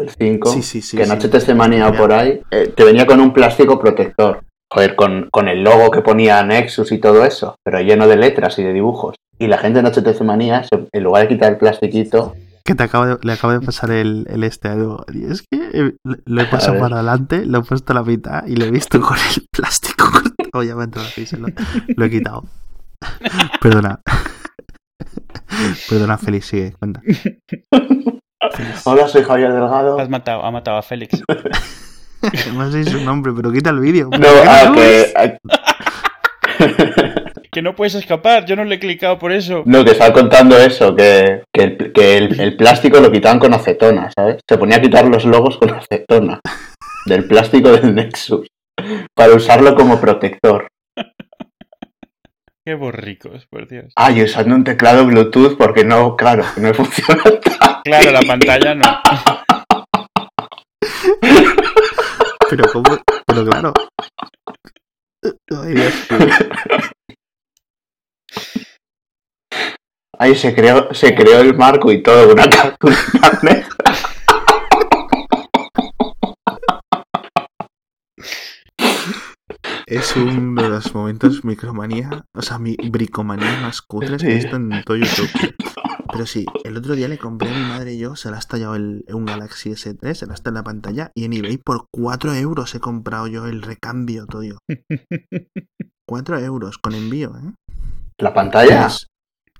el 5, Sí, sí, sí. que en. HTC por ahí, eh, te venía con un plástico protector. Joder, con, con el logo que ponía Nexus y todo eso, pero lleno de letras y de dibujos. Y la gente en HTC Manía, en lugar de quitar el plastiquito, Que te acabo de- le acabo de pasar el, el este a Edu. Y es que eh, lo he pasado para adelante, lo he puesto a la mitad y lo he visto con el plástico cortado. Ya me ha entrado así, se lo, lo he quitado. Perdona. Perdona, Félix, sigue, cuenta. Félix. hola, soy Javier Delgado. Has matado, ha matado a Félix. No sé su nombre, pero quita el vídeo. No, ah, que, Que no puedes escapar, yo no le he clicado por eso. no, que estaba contando eso, que, que, el, que el- el plástico lo quitaban con acetona, ¿sabes? Se ponía a quitar los logos con acetona del plástico del Nexus para usarlo como protector. Qué borricos, por Dios. Ah, y usando un teclado Bluetooth porque no, claro, no funciona. Claro, la pantalla no. Pero cómo, pero claro. Ay, Dios. Ahí se creó, se creó el marco y todo, una cartulina Es uno de los momentos micromanía, o sea, mi bricomanía más cutres que he visto en todo YouTube. Pero sí, el otro día le compré a mi madre y yo, se le ha estallado el, un Galaxy S3, se ha estallado en la pantalla y en eBay por 4 euros he comprado yo el recambio, todo. 4 euros con envío, ¿eh? La pantalla.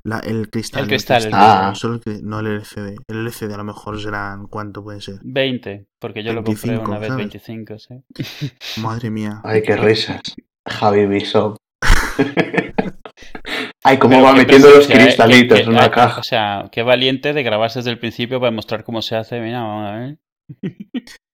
La- el cristal. El cristal, el cristal. Solo el que- no el LCD. El LCD a lo mejor serán, ¿cuánto puede ser? 20, porque yo lo compré 25, una vez ¿sabes? 25, sí. Madre mía. Ay, qué risas. Javi Bishop. Ay, cómo Pero va metiendo los ¿eh? cristalitos Que- que- en una ah, caja. O sea, qué valiente de grabarse desde el principio para mostrar cómo se hace. Mira, vamos a ver.